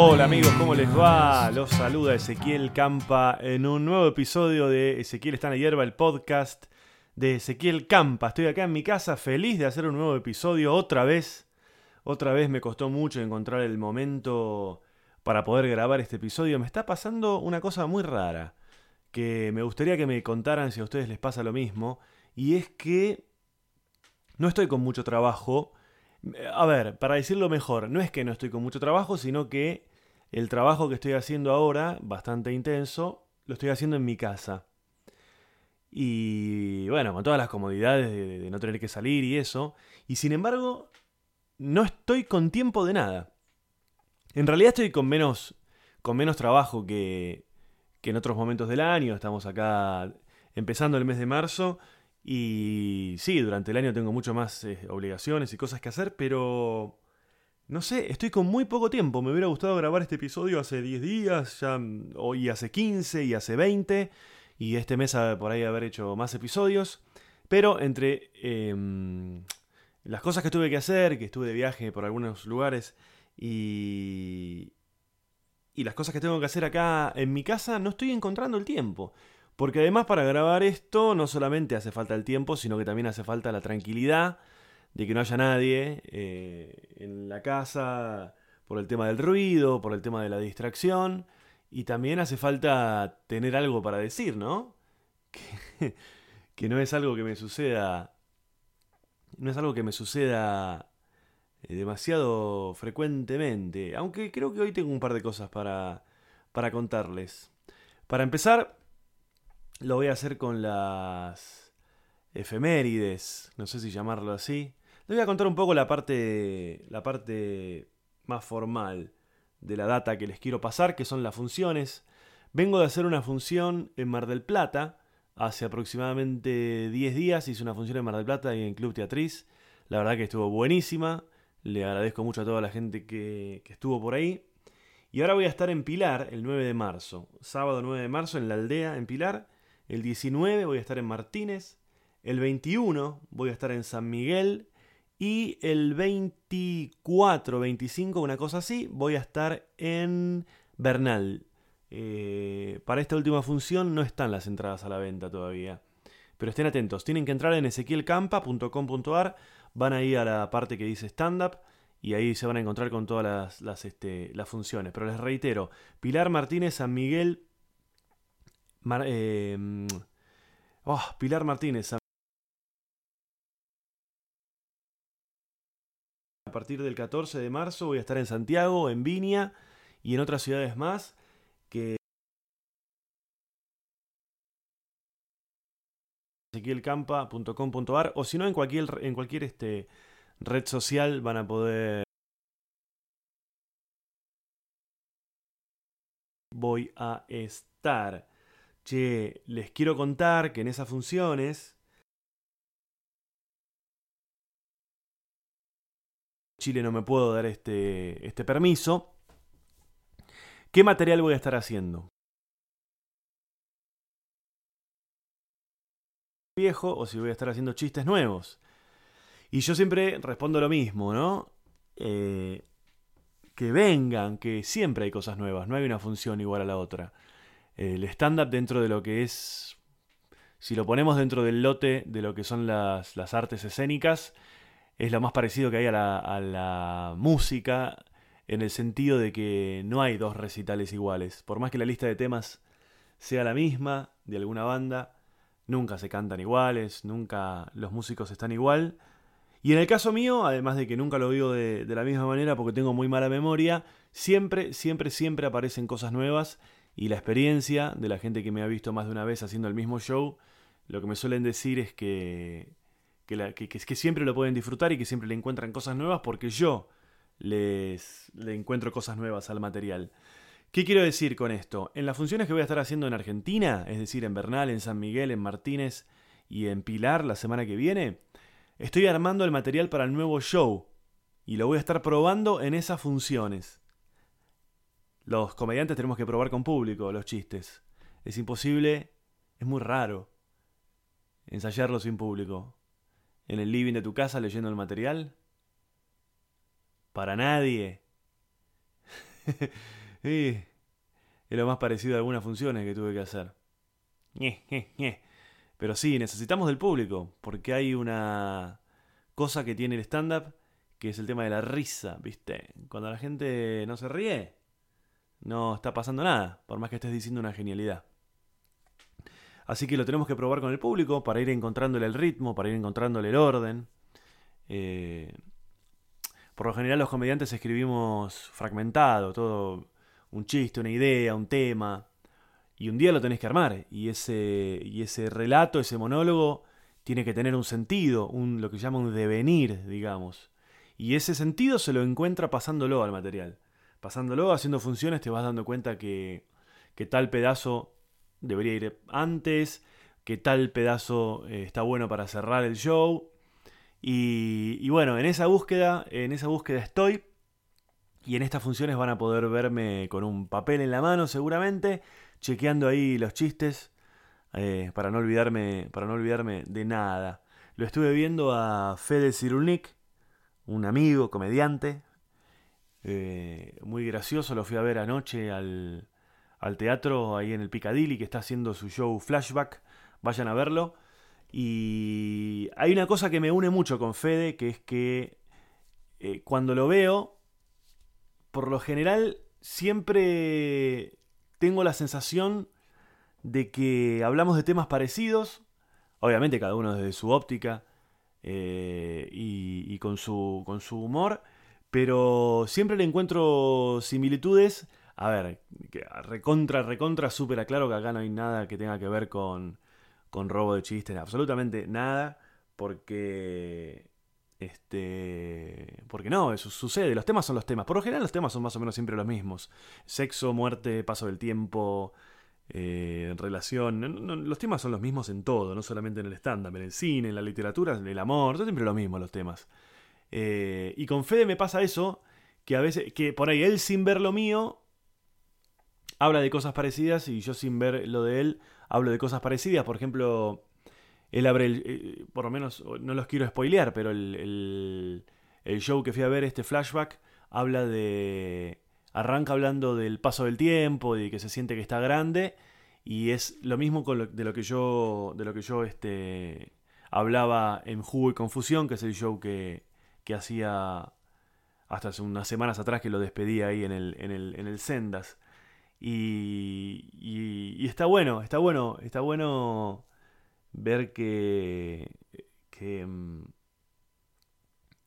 Hola amigos, ¿cómo les va? Los saluda Ezequiel Campa en un nuevo episodio de Ezequiel está en la hierba, el podcast de Ezequiel Campa. Estoy acá en mi casa feliz de hacer un nuevo episodio otra vez. Otra vez me costó mucho encontrar el momento para poder grabar este episodio. Me está pasando una cosa muy rara que me gustaría que me contaran si a ustedes les pasa lo mismo. Y es que no estoy con mucho trabajo. A ver, para decirlo mejor, no es que no estoy con mucho trabajo, sino que el trabajo que estoy haciendo ahora, bastante intenso, lo estoy haciendo en mi casa. Y bueno, con todas las comodidades de, no tener que salir y eso. Y sin embargo, no estoy con tiempo de nada. En realidad estoy con menos, con menos trabajo que, que en otros momentos del año. Estamos acá empezando el mes de marzo. Y sí, durante el año tengo mucho más eh, obligaciones y cosas que hacer, pero no sé, estoy con muy poco tiempo. Me hubiera gustado grabar este episodio hace 10 días, ya hoy hace 15 y hace 20, y este mes por ahí haber hecho más episodios. Pero entre em, las cosas que tuve que hacer, que estuve de viaje por algunos lugares, y, y las cosas que tengo que hacer acá en mi casa, no estoy encontrando el tiempo. Porque además para grabar esto no solamente hace falta el tiempo, sino que también hace falta la tranquilidad de que no haya nadie eh, en la casa por el tema del ruido, por el tema de la distracción. Y también hace falta tener algo para decir, ¿no? Que, que no es algo que me suceda. No es algo que me suceda eh, demasiado frecuentemente. Aunque creo que hoy tengo un par de cosas para, para contarles. Para empezar, lo voy a hacer con las efemérides. No sé si llamarlo así. Les voy a contar un poco la parte, la parte más formal de la data que les quiero pasar, que son las funciones. Vengo de hacer una función en Mar del Plata. Hace aproximadamente 10 días hice una función en Mar del Plata y en Club Teatriz. La verdad que estuvo buenísima. Le agradezco mucho a toda la gente que, que estuvo por ahí. Y ahora voy a estar en Pilar el 9 de marzo. Sábado 9 de marzo en la aldea en Pilar. El 19 voy a estar en Martínez. El 21 voy a estar en San Miguel. Y el 24, 25, una cosa así, voy a estar en Bernal. Eh, para esta última función no están las entradas a la venta todavía. Pero estén atentos, tienen que entrar en ezequielcampa.com.ar, van ahí a la parte que dice stand-up y ahí se van a encontrar con todas las, este, funciones. Pero les reitero, Pilar Martínez, San Miguel, oh, Pilar Martínez, A partir del 14 de marzo voy a estar en Santiago, en Viña y en otras ciudades más que ezequielcampa.com.ar o si no en cualquier en cualquier este red social van a poder voy a estar. Che, les quiero contar que en esas funciones Chile no me puedo dar este, este permiso. ¿Qué material voy a estar haciendo? viejo o si voy a estar haciendo chistes nuevos. Y yo siempre respondo lo mismo, ¿no? Eh, que vengan, que siempre hay cosas nuevas, no hay una función igual a la otra. El estándar dentro de lo que es, si lo ponemos dentro del lote de lo que son las, las artes escénicas, es lo más parecido que hay a la, música en el sentido de que no hay dos recitales iguales. Por más que la lista de temas sea la misma de alguna banda, nunca se cantan iguales, nunca los músicos están igual. Y en el caso mío, además de que nunca lo digo de, de, la misma manera porque tengo muy mala memoria, siempre, siempre, siempre aparecen cosas nuevas y la experiencia de la gente que me ha visto más de una vez haciendo el mismo show, lo que me suelen decir es que que, que, siempre lo pueden disfrutar y que siempre le encuentran cosas nuevas porque yo les le encuentro cosas nuevas al material. ¿Qué quiero decir con esto? En las funciones que voy a estar haciendo en Argentina, es decir, en Bernal, en San Miguel, en Martínez y en Pilar la semana que viene, estoy armando el material para el nuevo show y lo voy a estar probando en esas funciones. Los comediantes tenemos que probar con público los chistes. Es imposible, es muy raro ensayarlo sin público en el living de tu casa leyendo el material? Para nadie. es lo más parecido a algunas funciones que tuve que hacer. Pero sí, necesitamos del público, porque hay una cosa que tiene el stand-up, que es el tema de la risa, ¿viste? Cuando la gente no se ríe, no está pasando nada, por más que estés diciendo una genialidad. Así que lo tenemos que probar con el público para ir encontrándole el ritmo, para ir encontrándole el orden. Eh, por lo general los comediantes escribimos fragmentado, todo un chiste, una idea, un tema. Y un día lo tenés que armar. Y ese, y ese relato, ese monólogo, tiene que tener un sentido, un, lo que llama un devenir, digamos. Y ese sentido se lo encuentra pasándolo al material. Pasándolo, haciendo funciones, te vas dando cuenta que, que tal pedazo debería ir antes, que tal pedazo eh, está bueno para cerrar el show. Y, bueno, en esa búsqueda, en esa búsqueda estoy. Y en estas funciones van a poder verme con un papel en la mano seguramente, chequeando ahí los chistes, eh, para, no olvidarme, para no olvidarme de nada. Lo estuve viendo a Fede Cirulnik, un amigo, comediante, eh, muy gracioso, lo fui a ver anoche al, al teatro ahí en el Piccadilly, que está haciendo su show Flashback, vayan a verlo. Y hay una cosa que me une mucho con Fede, que es que eh, cuando lo veo, por lo general siempre tengo la sensación de que hablamos de temas parecidos, obviamente cada uno desde su óptica eh, y, con, su, con su humor, pero siempre le encuentro similitudes. A ver, recontra, recontra, súper aclaro que acá no hay nada que tenga que ver con, con robo de chistes, absolutamente nada, porque este porque no, eso sucede, los temas son los temas. Por lo general los temas son más o menos siempre los mismos. Sexo, muerte, paso del tiempo, eh, relación. los temas son los mismos en todo, no solamente en el stand-up, en el cine, en la literatura, en el amor, son siempre lo mismo los temas. Eh, y con Fede me pasa eso, que a veces, que por ahí él sin ver lo mío, habla de cosas parecidas y yo sin ver lo de él hablo de cosas parecidas. Por ejemplo, él abre el. Eh, por lo menos, no los quiero spoilear, pero el, el, show que fui a ver, este flashback, habla de. Arranca hablando del paso del tiempo, de que se siente que está grande. Y es lo mismo con de lo que yo. De lo que yo este, hablaba en Jugo y Confusión, que es el show que, que hacía hasta hace unas semanas atrás que lo despedí ahí en el, en el, en el Sendas. Y, y, está bueno, está bueno, está bueno ver que, que, mm,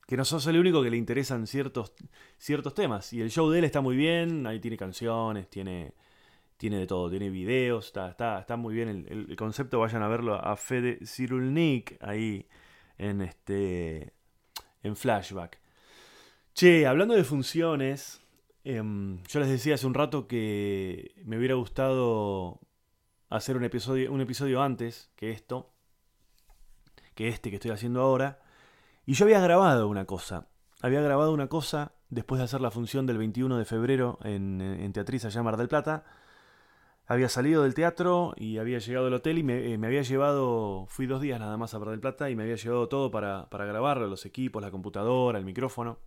que no sos el único que le interesan ciertos, ciertos temas. Y el show de él está muy bien, ahí tiene canciones, tiene, tiene de todo, tiene videos, está, está, está muy bien el, el, concepto, vayan a verlo a Fede Cirulnik ahí en este en flashback. Che, hablando de funciones, Em, yo les decía hace un rato que me hubiera gustado hacer un episodio, un episodio antes que esto, que este que estoy haciendo ahora. Y yo había grabado una cosa. Había grabado una cosa después de hacer la función del 21 de febrero en, en Teatriz allá en Mar del Plata. Había salido del teatro y había llegado al hotel y me, eh, me, había llevado, fui dos días nada más a Mar del Plata y me había llevado todo para, para grabarlo, los equipos, la computadora, el micrófono.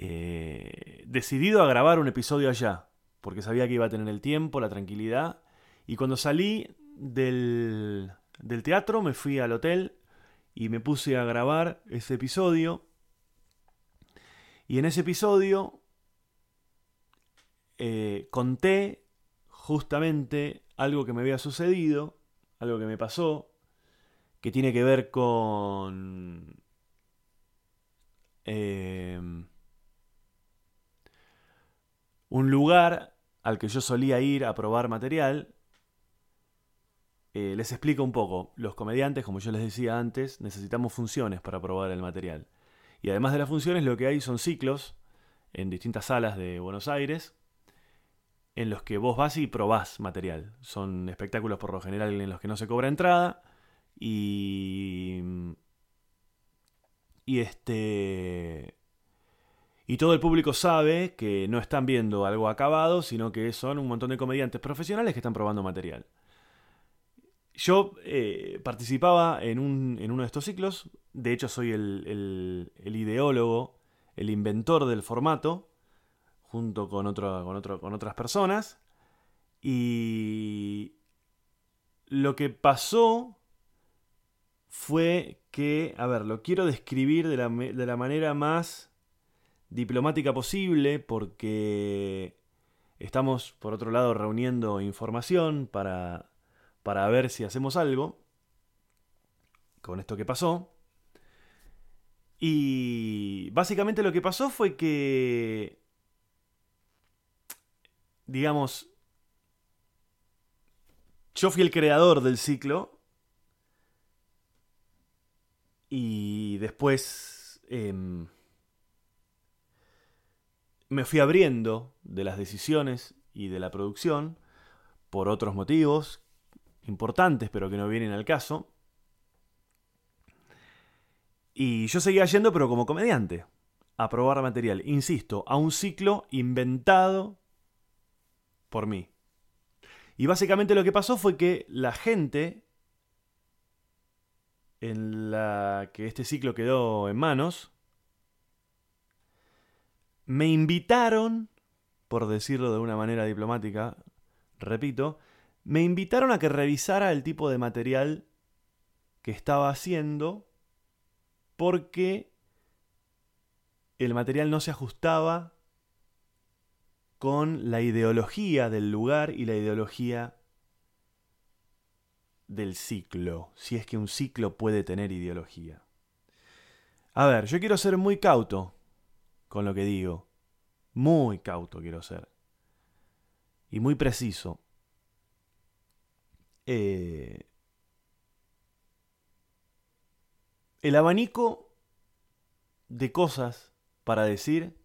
Eh, decidido a grabar un episodio allá, porque sabía que iba a tener el tiempo, la tranquilidad. Y cuando salí del, del teatro me fui al hotel y me puse a grabar ese episodio. Y en ese episodio eh, conté justamente algo que me había sucedido, algo que me pasó, que tiene que ver con... Eh, un lugar al que yo solía ir a probar material. Eh, les explico un poco. Los comediantes, como yo les decía antes, necesitamos funciones para probar el material. Y además de las funciones, lo que hay son ciclos en distintas salas de Buenos Aires en los que vos vas y probás material. Son espectáculos por lo general en los que no se cobra entrada y y este y todo el público sabe que no están viendo algo acabado, sino que son un montón de comediantes profesionales que están probando material. Yo eh, participaba en, uno de estos ciclos, de hecho soy el, ideólogo, el inventor del formato, junto con, otro, con, otro, con otras personas. Y lo que pasó fue que, a ver, lo quiero describir de la, de la manera más diplomática posible porque estamos, por otro lado, reuniendo información para, para ver si hacemos algo con esto que pasó. Y básicamente lo que pasó fue que, digamos, yo fui el creador del ciclo y después em, me fui abriendo de las decisiones y de la producción por otros motivos importantes pero que no vienen al caso. Y yo seguía yendo, pero como comediante, a probar material, insisto, a un ciclo inventado por mí. Y básicamente lo que pasó fue que la gente en la que este ciclo quedó en manos, me invitaron, por decirlo de una manera diplomática, repito, me invitaron a que revisara el tipo de material que estaba haciendo porque el material no se ajustaba con la ideología del lugar y la ideología del ciclo, si es que un ciclo puede tener ideología. A ver, yo quiero ser muy cauto con lo que digo, muy cauto quiero ser, y muy preciso. Eh, el abanico de cosas para decir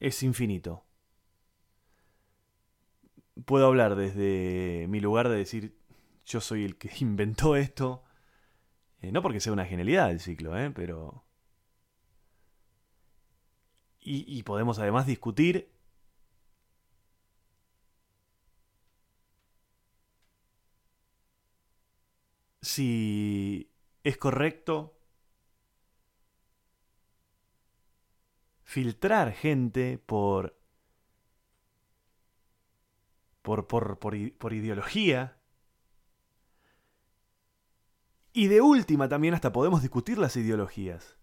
es infinito. Puedo hablar desde mi lugar de decir yo soy el que inventó esto. Eh, no porque sea una genialidad el ciclo, ¿eh? pero... Y, podemos además discutir si es correcto filtrar gente por por, por, por, ideología. Y de última también hasta podemos discutir las ideologías.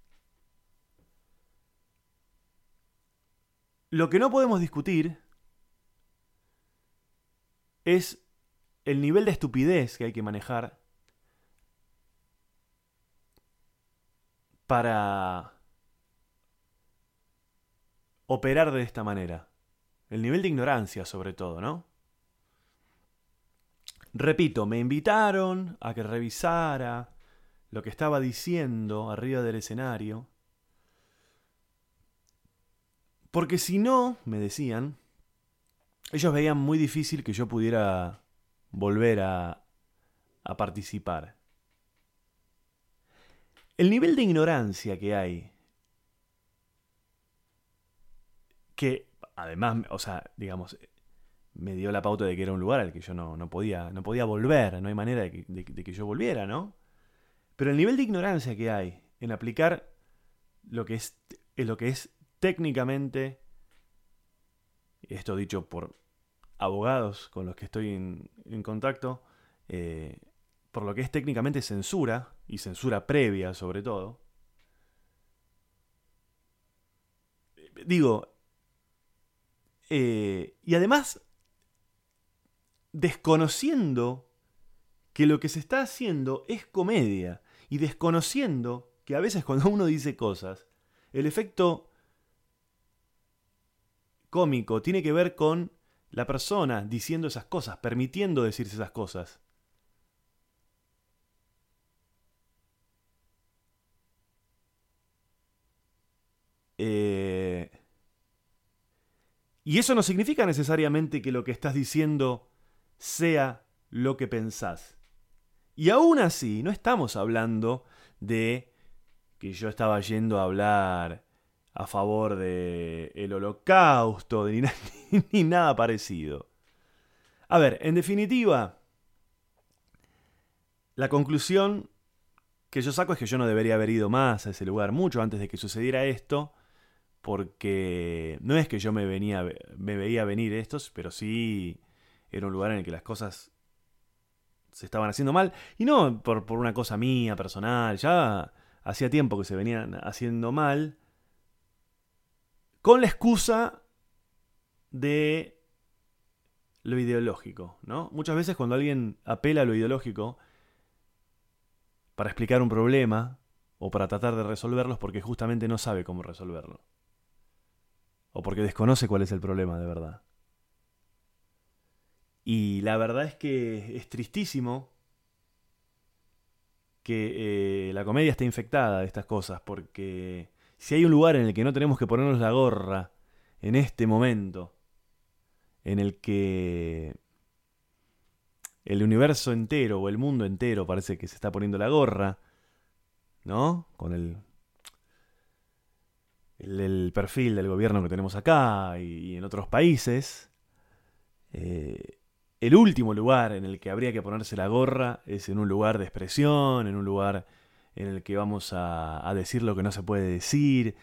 Lo que no podemos discutir es el nivel de estupidez que hay que manejar para operar de esta manera. El nivel de ignorancia sobre todo, ¿no? Repito, me invitaron a que revisara lo que estaba diciendo arriba del escenario. Porque si no, me decían, ellos veían muy difícil que yo pudiera volver a, participar. El nivel de ignorancia que hay, que además, o sea, digamos, me dio la pauta de que era un lugar al que yo no, podía, no podía volver, no hay manera de que, yo volviera, ¿no? Pero el nivel de ignorancia que hay en aplicar lo que es, lo que es técnicamente, esto dicho por abogados con los que estoy en, contacto, eh, por lo que es técnicamente censura, y censura previa sobre todo, digo, eh, y además desconociendo que lo que se está haciendo es comedia y desconociendo que a veces cuando uno dice cosas, el efecto cómico tiene que ver con la persona diciendo esas cosas, permitiendo decirse esas cosas. Eh, y eso no significa necesariamente que lo que estás diciendo sea lo que pensás. Y aún así, no estamos hablando de que yo estaba yendo a hablar a favor de el holocausto, ni, ni nada parecido. A ver, en definitiva, la conclusión que yo saco es que yo no debería haber ido más a ese lugar mucho antes de que sucediera esto, porque no es que yo me, venía, me veía venir estos, pero sí era un lugar en el que las cosas se estaban haciendo mal. Y no por, por una cosa mía, personal, ya hacía tiempo que se venían haciendo mal, con la excusa de lo ideológico, ¿no? Muchas veces cuando alguien apela a lo ideológico para explicar un problema o para tratar de resolverlo es porque justamente no sabe cómo resolverlo. O porque desconoce cuál es el problema de verdad. Y la verdad es que es tristísimo que eh, la comedia esté infectada de estas cosas, porque si hay un lugar en el que no tenemos que ponernos la gorra en este momento, en el que el universo entero o el mundo entero parece que se está poniendo la gorra, ¿no? Con el, el, perfil del gobierno que tenemos acá y, en otros países. Eh, el último lugar en el que habría que ponerse la gorra es en un lugar de expresión, en un lugar en el que vamos a, decir lo que no se puede decir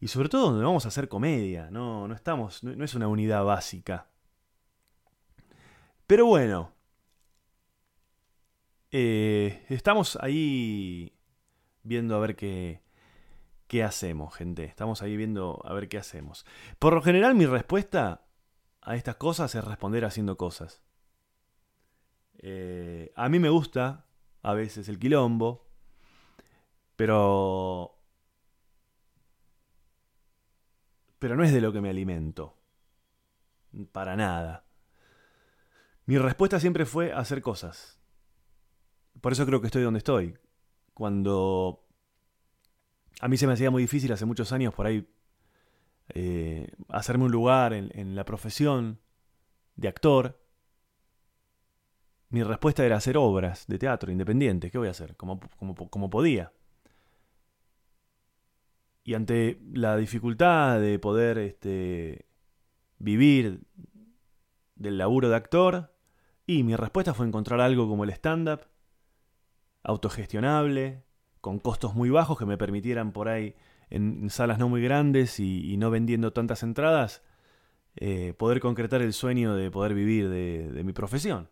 y sobre todo donde vamos a hacer comedia, no, no estamos, no, es una unidad básica. Pero bueno, eh, estamos ahí viendo a ver qué, qué hacemos, gente. Estamos ahí viendo a ver qué hacemos. Por lo general mi respuesta a estas cosas es responder haciendo cosas. Eh, a mí me gusta a veces el quilombo, pero... Pero no es de lo que me alimento. Para nada. Mi respuesta siempre fue hacer cosas. Por eso creo que estoy donde estoy. Cuando a mí se me hacía muy difícil hace muchos años por ahí eh, hacerme un lugar en la profesión de actor, mi respuesta era hacer obras de teatro independientes. ¿Qué voy a hacer? Como, como, podía. Y ante la dificultad de poder este, vivir del laburo de actor, y mi respuesta fue encontrar algo como el stand-up, autogestionable, con costos muy bajos que me permitieran por ahí, en salas no muy grandes y, no vendiendo tantas entradas, eh, poder concretar el sueño de poder vivir de mi profesión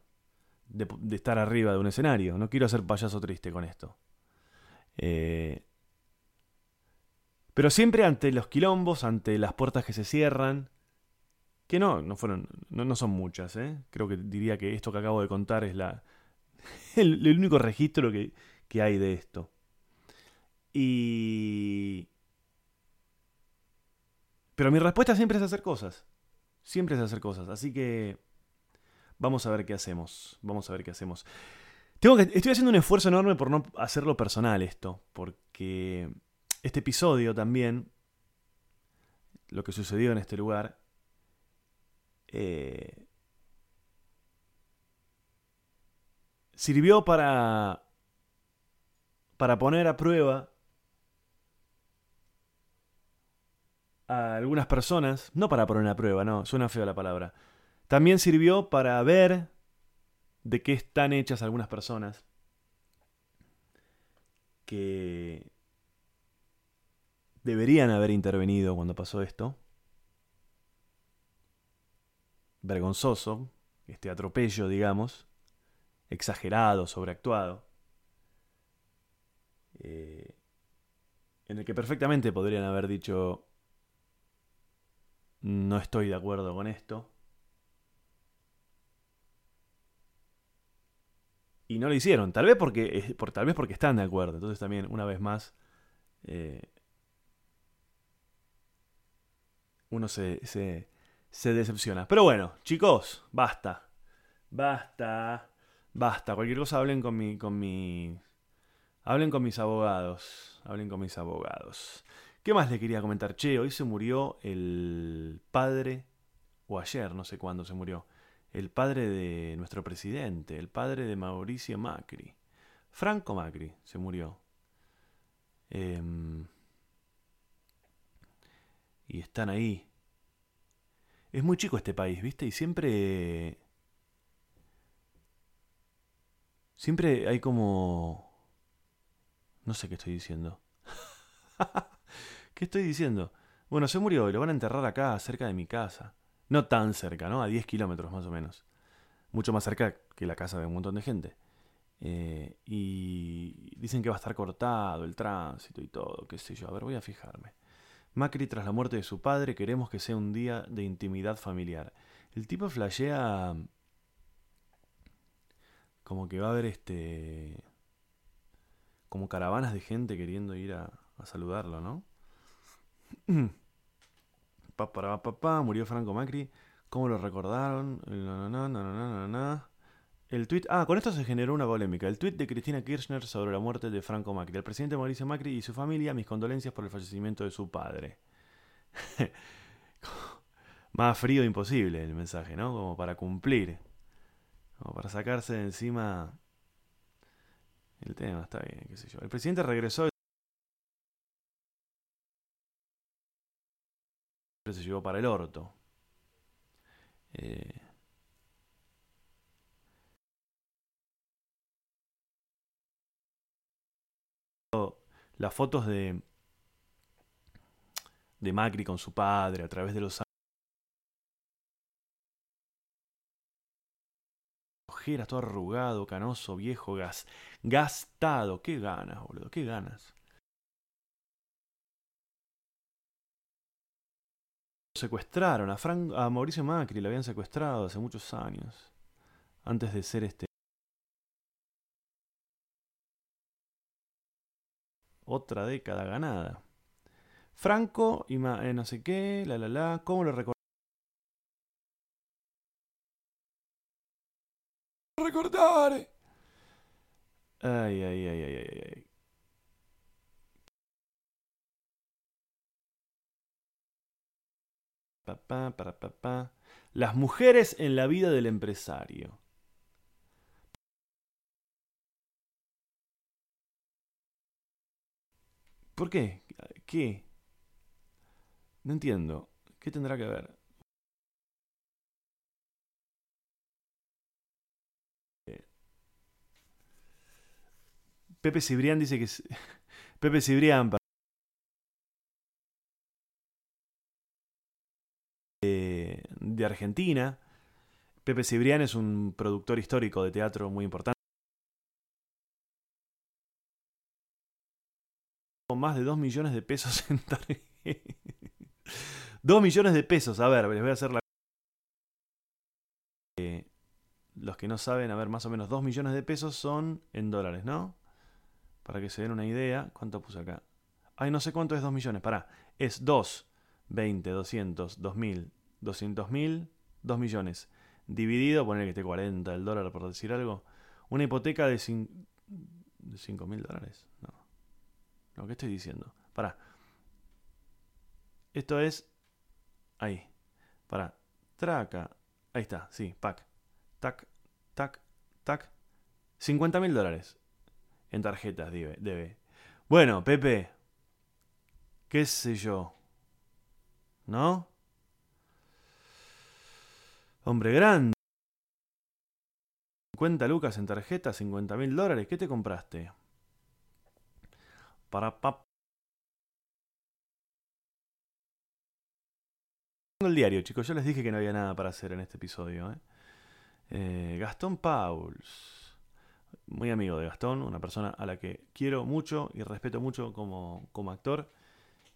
de, estar arriba de un escenario. No quiero hacer payaso triste con esto. Eh, pero siempre ante los quilombos, ante las puertas que se cierran, que no, no fueron, no, son muchas, ¿eh? Creo que diría que esto que acabo de contar es la, el, único registro que, que hay de esto. Y... Pero mi respuesta siempre es hacer cosas. Siempre es hacer cosas. Así que Vamos a ver qué hacemos. Vamos a ver qué hacemos. Tengo que, estoy haciendo un esfuerzo enorme por no hacerlo personal esto, porque este episodio también, lo que sucedió en este lugar, eh, sirvió para, para poner a prueba a algunas personas, no para poner a prueba, no, suena feo la palabra, también sirvió para ver de qué están hechas algunas personas que deberían haber intervenido cuando pasó esto. Vergonzoso, este atropello, digamos, exagerado, sobreactuado, eh, en el que perfectamente podrían haber dicho, no estoy de acuerdo con esto, y no lo hicieron. Tal vez porque, por, tal vez porque están de acuerdo. Entonces también, una vez más, eh, uno se, se, decepciona. Pero bueno, chicos, basta. Basta. Basta. Cualquier cosa hablen con mi. con mi. Hablen con mis abogados. Hablen con mis abogados. ¿Qué más le quería comentar? Che, hoy se murió el padre. O ayer, no sé cuándo se murió el padre de nuestro presidente, el padre de Mauricio Macri. Franco Macri se murió. Em, y están ahí. Es muy chico este país, ¿viste? Y siempre... Siempre hay como... No sé qué estoy diciendo. ¿Qué estoy diciendo? Bueno, se murió y lo van a enterrar acá, cerca de mi casa. No tan cerca, ¿no? A 10 kilómetros más o menos. Mucho más cerca que la casa de un montón de gente. Eh, y dicen que va a estar cortado el tránsito y todo, qué sé yo. A ver, voy a fijarme. Macri tras la muerte de su padre, queremos que sea un día de intimidad familiar. El tipo flashea como que va a haber este como caravanas de gente queriendo ir a, saludarlo, ¿no? Papá, papá, murió Franco Macri. ¿Cómo lo recordaron? El tweet, ah, con esto se generó una polémica. El tweet de Cristina Kirchner sobre la muerte de Franco Macri. El presidente Mauricio Macri y su familia, mis condolencias por el fallecimiento de su padre. Más frío imposible el mensaje, ¿no? Como para cumplir. Como para sacarse de encima el tema, está bien, qué sé yo. El presidente regresó. Se llevó para el orto. Eh, las fotos de de Macri con su padre a través de los ojeras, todo arrugado, canoso, viejo, gas, gastado. Qué ganas, boludo, qué ganas. Secuestraron a, Frank, a Mauricio Macri, lo habían secuestrado hace muchos años. Antes de ser este. Otra década ganada. Franco y eh, no sé qué, la la la, ¿cómo lo recordar? Recordar. Ay, ay, ay, ay, ay, ay. Papá, para, papá. Las mujeres en la vida del empresario. ¿Por qué? ¿Qué? No entiendo. ¿Qué tendrá que ver? Pepe Cibrián dice que. Pepe Cibrián de, de Argentina. Pepe Cibrián es un productor histórico de teatro muy importante. Más de 2 millones de pesos en tarjeta. 2 millones de pesos. A ver, les voy a hacer la... Eh, los que no saben, a ver, más o menos 2 millones de pesos son en dólares, ¿no? Para que se den una idea. ¿Cuánto puse acá? Ay, no sé cuánto es 2 millones. Pará. Es 2, 20, 200, 2000, 200 mil, 2 millones. Dividido, poner que esté 40 el dólar por decir algo. Una hipoteca de 5 mil dólares. No. No, ¿qué estoy diciendo? Pará. Esto es Ahí. Para. Traca. Ahí está. Sí. Pack. Tac. Tac. Tac. 50 mil dólares. En tarjetas debe, debe. Bueno, Pepe. ¿Qué sé yo? ¿No? Hombre grande. 50 lucas en tarjeta, 50 mil dólares. ¿Qué te compraste? Para pap. el diario, chicos. Yo les dije que no había nada para hacer en este episodio. ¿eh? Eh, Gastón Pauls. Muy amigo de Gastón, una persona a la que quiero mucho y respeto mucho como, como actor.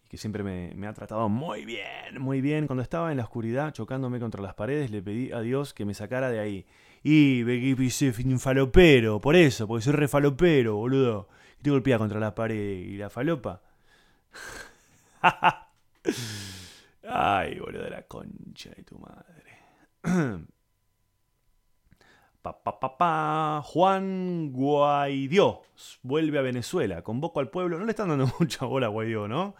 Y que siempre me, ha tratado muy bien, muy bien. Cuando estaba en la oscuridad, chocándome contra las paredes, le pedí a Dios que me sacara de ahí. Y un falopero, por eso, porque soy re falopero, boludo. Y te golpea contra la pared y la falopa. Ay, boludo, de la concha de tu madre. pa, pa, pa, pa. Juan Guaidó vuelve a Venezuela. Convoco al pueblo. No le están dando mucha bola a Guaidó, ¿no?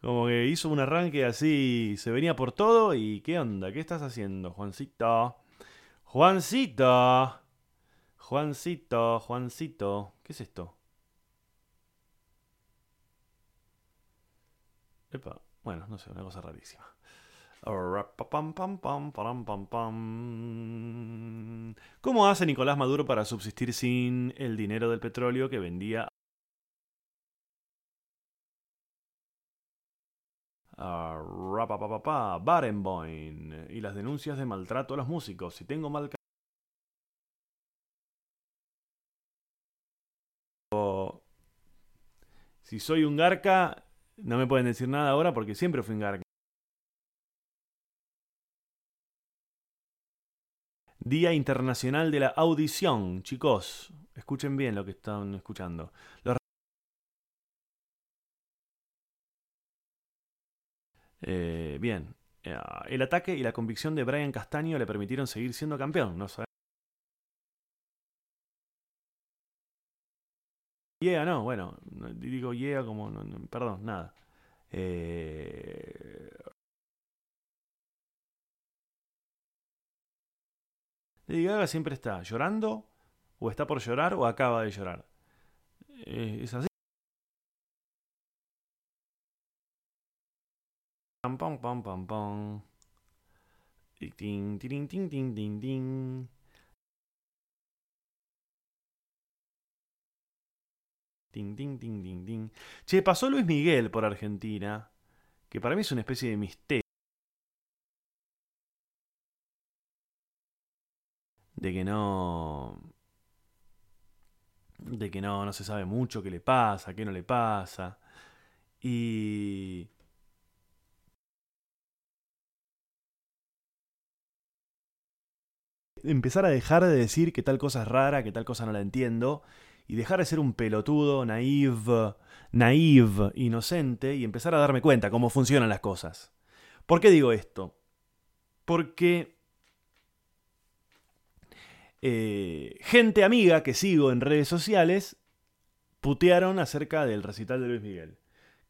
Como que hizo un arranque así, se venía por todo. ¿Y qué onda? ¿Qué estás haciendo, Juancito? Juancito. Juancito, Juancito. ¿Qué es esto? Bueno, no sé, una cosa rarísima. ¿Cómo hace Nicolás Maduro para subsistir sin el dinero del petróleo que vendía Barenboim y las denuncias de maltrato a los músicos. Si tengo mal Si soy un garca, no me pueden decir nada ahora porque siempre fui un garca. Día Internacional de la Audición. Chicos, escuchen bien lo que están escuchando. Eh, bien. Eh, el ataque y la convicción de Brian Castaño le permitieron seguir siendo campeón. No Yeah, no, bueno, digo yeah como, perdón, nada. Eh... Gaga siempre está llorando, o está por llorar, o acaba de llorar. Eh, es así. Pam, pam, pam, pam, pam. Ting, ting, ting, ting, ting, ting. Ting, ting, ting, ting, ting. Che, pasó Luis Miguel por Argentina, que para mí es una especie de misterio. De que no. De que no, no se sabe mucho qué le pasa, qué no le pasa. Y. empezar a dejar de decir que tal cosa es rara, que tal cosa no la entiendo, y dejar de ser un pelotudo, naive, naive, inocente, y empezar a darme cuenta cómo funcionan las cosas. ¿Por qué digo esto? Porque eh, gente amiga que sigo en redes sociales putearon acerca del recital de Luis Miguel.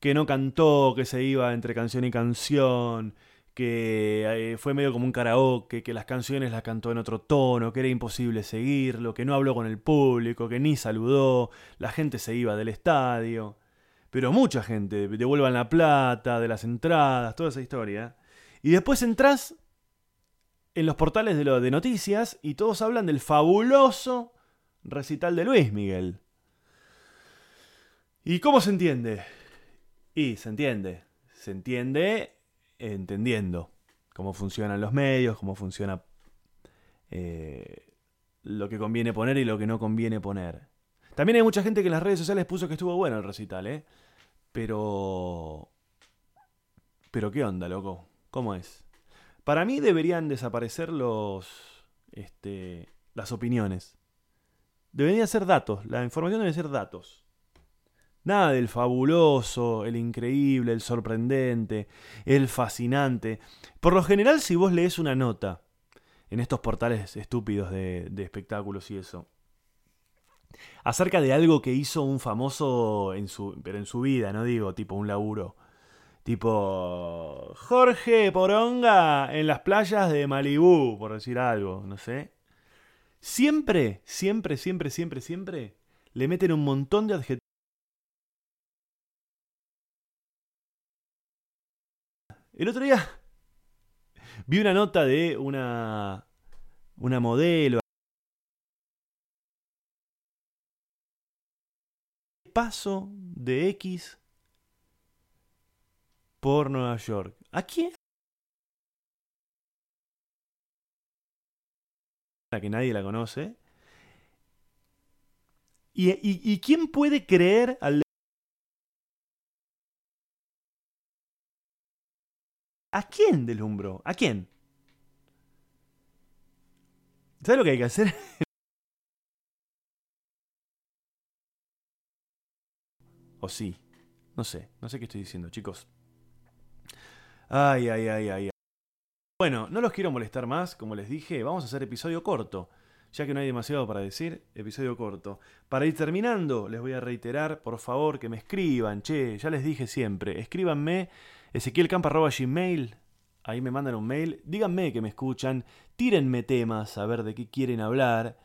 Que no cantó, que se iba entre canción y canción, que eh, fue medio como un karaoke, que las canciones las cantó en otro tono, que era imposible seguirlo, que no habló con el público, que ni saludó, la gente se iba del estadio. Pero mucha gente, devuelvan la plata de las entradas, toda esa historia. Y después entras en los portales de, lo, de noticias y todos hablan del fabuloso recital de Luis Miguel. ¿Y cómo se entiende? Y se entiende. Se entiende entendiendo cómo funcionan los medios, cómo funciona eh, lo que conviene poner y lo que no conviene poner. También hay mucha gente que en las redes sociales puso que estuvo bueno el recital, ¿eh? Pero... Pero ¿qué onda, loco? ¿Cómo es? Para mí deberían desaparecer los... Este, las opiniones. Deberían ser datos. La información debe ser datos. Nada del fabuloso, el increíble, el sorprendente, el fascinante. Por lo general, si vos lees una nota en estos portales estúpidos de, espectáculos y eso, acerca de algo que hizo un famoso en su, pero en su vida, no digo tipo un laburo. Tipo Jorge Poronga en las playas de Malibú, por decir algo, no sé. Siempre, siempre, siempre, siempre, siempre le meten un montón de adjetivos El otro día vi una nota de una, una modelo. Paso de X por Nueva York. ¿A quién? A que nadie la conoce. ¿Y, y, y quién puede creer al ¿A quién deslumbró? ¿A quién? ¿Sabes lo que hay que hacer? o sí. No sé. No sé qué estoy diciendo, chicos. Ay, ay, ay, ay. Bueno, no los quiero molestar más. Como les dije, vamos a hacer episodio corto. Ya que no hay demasiado para decir, episodio corto. Para ir terminando, les voy a reiterar, por favor, que me escriban. Che, ya les dije siempre, escríbanme ezequielcampa.gmail, ahí me mandan un mail, díganme que me escuchan, tírenme temas a ver de qué quieren hablar,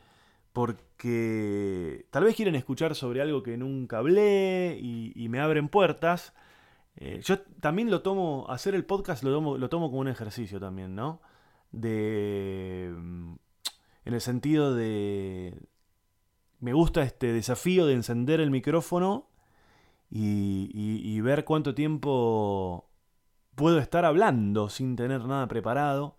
porque tal vez quieren escuchar sobre algo que nunca hablé y, me abren puertas. Eh, yo también lo tomo, hacer el podcast lo tomo, lo tomo como un ejercicio también, ¿no? De... Mm, en el sentido de... Me gusta este desafío de encender el micrófono y ver cuánto tiempo puedo estar hablando sin tener nada preparado.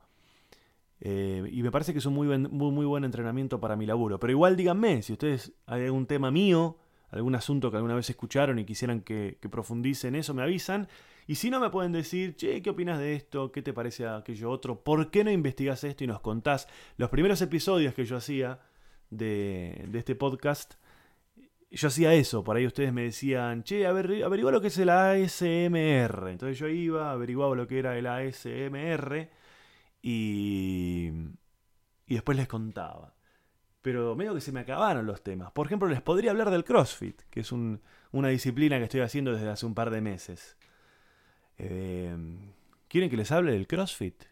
Eh, y me parece que es un muy, muy, muy buen entrenamiento para mi laburo. Pero igual díganme, si ustedes hay algún tema mío, algún asunto que alguna vez escucharon y quisieran que, que profundice en eso, me avisan. Y si no, me pueden decir, che, ¿qué opinas de esto? ¿Qué te parece aquello otro? ¿Por qué no investigas esto y nos contás? Los primeros episodios que yo hacía de, de este podcast, yo hacía eso. Por ahí ustedes me decían, che, averigua lo que es el ASMR. Entonces yo iba, averiguaba lo que era el ASMR y, y después les contaba. Pero medio que se me acabaron los temas. Por ejemplo, les podría hablar del CrossFit, que es una disciplina que estoy haciendo desde hace un par de meses. Eh, ¿Quieren que les hable del CrossFit?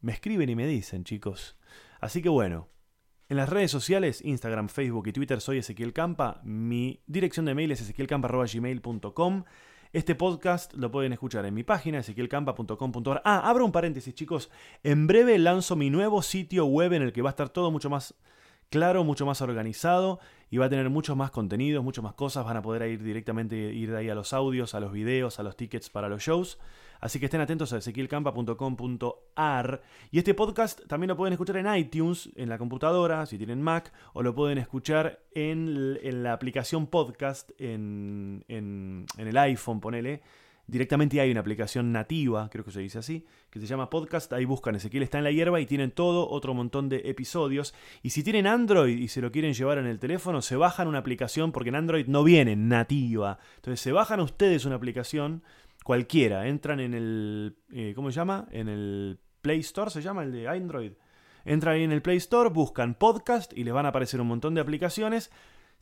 Me escriben y me dicen, chicos. Así que bueno, en las redes sociales, Instagram, Facebook y Twitter soy Ezequiel Campa. Mi dirección de mail es ezequielcampa.gmail.com. Este podcast lo pueden escuchar en mi página, ezequielcampa.com.ar. Ah, abro un paréntesis, chicos. En breve lanzo mi nuevo sitio web en el que va a estar todo mucho más claro, mucho más organizado y va a tener muchos más contenidos, muchas más cosas. Van a poder ir directamente, ir de ahí a los audios, a los videos, a los tickets para los shows. Así que estén atentos a ezequielcampa.com.ar. Y este podcast también lo pueden escuchar en iTunes, en la computadora, si tienen Mac, o lo pueden escuchar en, la aplicación podcast en, en el iPhone, ponele Directamente hay una aplicación nativa, creo que se dice así, que se llama Podcast. Ahí buscan Ezequiel está en la hierba y tienen todo otro montón de episodios. Y si tienen Android y se lo quieren llevar en el teléfono, se bajan una aplicación porque en Android no viene nativa. Entonces se bajan ustedes una aplicación cualquiera. Entran en el. Eh, ¿Cómo se llama? En el Play Store, se llama el de Android. Entran ahí en el Play Store, buscan podcast y les van a aparecer un montón de aplicaciones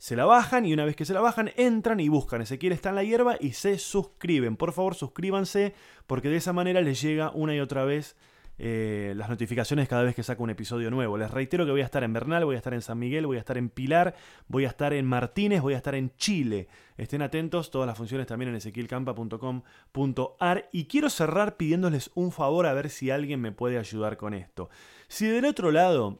se la bajan y una vez que se la bajan entran y buscan Ezequiel está en la hierba y se suscriben. Por favor suscríbanse porque de esa manera les llega una y otra vez eh, las notificaciones cada vez que saco un episodio nuevo. Les reitero que voy a estar en Bernal, voy a estar en San Miguel, voy a estar en Pilar, voy a estar en Martínez, voy a estar en Chile. Estén atentos, todas las funciones también en ezequielcampa.com.ar y quiero cerrar pidiéndoles un favor a ver si alguien me puede ayudar con esto. Si del otro lado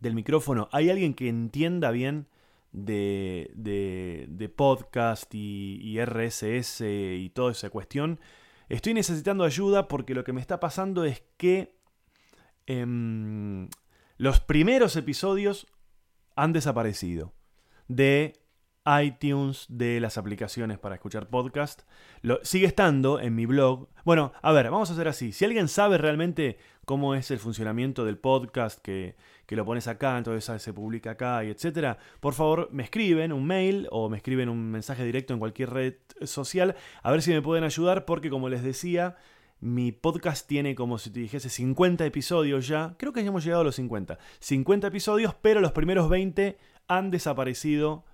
del micrófono hay alguien que entienda bien de, de, podcast y, RSS y toda esa cuestión, estoy necesitando ayuda porque lo que me está pasando es que em, los primeros episodios han desaparecido de iTunes, de las aplicaciones para escuchar podcast. Lo, sigue estando en mi blog. Bueno, a ver, vamos a hacer así. Si alguien sabe realmente cómo es el funcionamiento del podcast, que, que lo pones acá, entonces se publica acá y etcétera, por favor me escriben un mail o me escriben un mensaje directo en cualquier red social, a ver si me pueden ayudar, porque como les decía, mi podcast tiene como si te dijese 50 episodios ya. Creo que ya hemos llegado a los 50. 50 episodios, pero los primeros 20 han desaparecido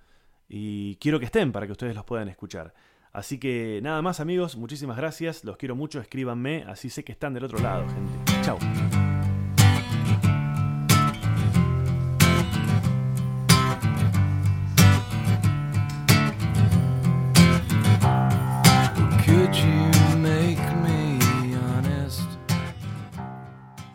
y quiero que estén para que ustedes los puedan escuchar. Así que nada más amigos, muchísimas gracias, los quiero mucho, escríbanme, así sé que están del otro lado, gente. Tchau.